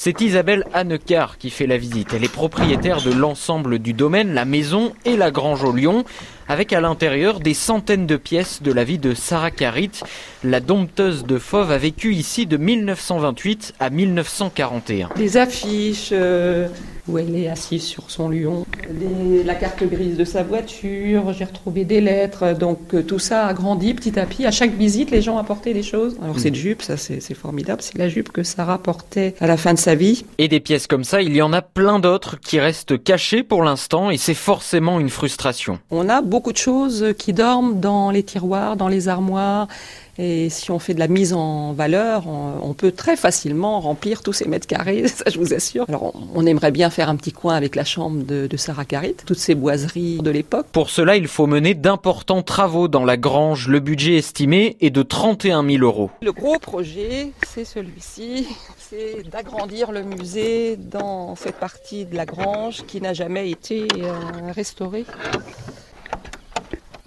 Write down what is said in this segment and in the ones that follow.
C'est Isabelle Hannecar qui fait la visite. Elle est propriétaire de l'ensemble du domaine, la maison et la grange au Lyon, avec à l'intérieur des centaines de pièces de la vie de Sarah Carit. La dompteuse de Fauve a vécu ici de 1928 à 1941. Des affiches euh, où elle est assise sur son lion, la carte grise de sa voiture, j'ai retrouvé des lettres, donc euh, tout ça a grandi petit à petit. À chaque visite, les gens apportaient des choses. Alors cette jupe, ça c'est formidable, c'est la jupe que Sarah portait à la fin de sa vie. Et des pièces comme ça, il y en a plein d'autres qui restent cachées pour l'instant et c'est forcément une frustration. On a beaucoup de choses qui dorment dans les tiroirs, dans les armoires. Et si on fait de la mise en valeur, on, on peut très facilement remplir tous ces mètres carrés, ça je vous assure. Alors on, on aimerait bien faire un petit coin avec la chambre de, de Sarah Carit, toutes ces boiseries de l'époque. Pour cela, il faut mener d'importants travaux dans la grange. Le budget estimé est de 31 000 euros. Le gros projet, c'est celui-ci, c'est d'agrandir le musée dans cette partie de la grange qui n'a jamais été euh, restaurée.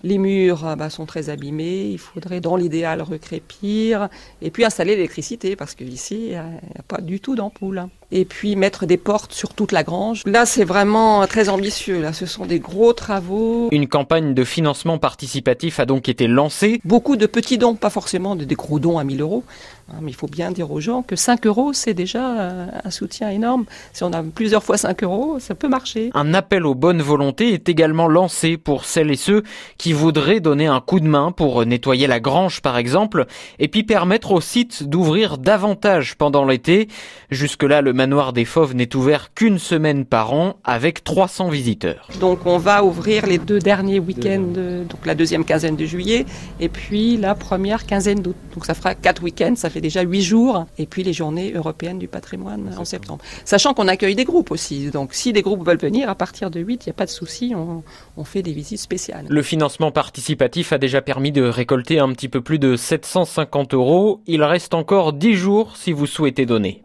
Les murs ah bah, sont très abîmés, il faudrait dans l'idéal recrépir et puis installer l'électricité parce qu'ici il n'y a pas du tout d'ampoule. Et puis mettre des portes sur toute la grange. Là c'est vraiment très ambitieux, là ce sont des gros travaux. Une campagne de financement participatif a donc été lancée. Beaucoup de petits dons, pas forcément de- des gros dons à 1000 euros, hein, mais il faut bien dire aux gens que 5 euros c'est déjà euh, un soutien énorme. Si on a plusieurs fois 5 euros, ça peut marcher. Un appel aux bonnes volontés est également lancé pour celles et ceux qui voudraient donner un coup de main pour nettoyer la grange par exemple, et puis permettre au site d'ouvrir davantage pendant l'été. Jusque-là, le manoir des Fauves n'est ouvert qu'une semaine par an avec 300 visiteurs. Donc on va ouvrir les deux derniers week-ends, donc la deuxième quinzaine de juillet, et puis la première quinzaine d'août. Donc ça fera quatre week-ends, ça fait déjà huit jours, et puis les journées européennes du patrimoine en septembre. Sachant qu'on accueille des groupes aussi, donc si des groupes veulent venir, à partir de 8, il n'y a pas de souci, on, on fait des visites spéciales. Le financement participatif a déjà permis de récolter un petit peu plus de 750 euros. Il reste encore 10 jours si vous souhaitez donner.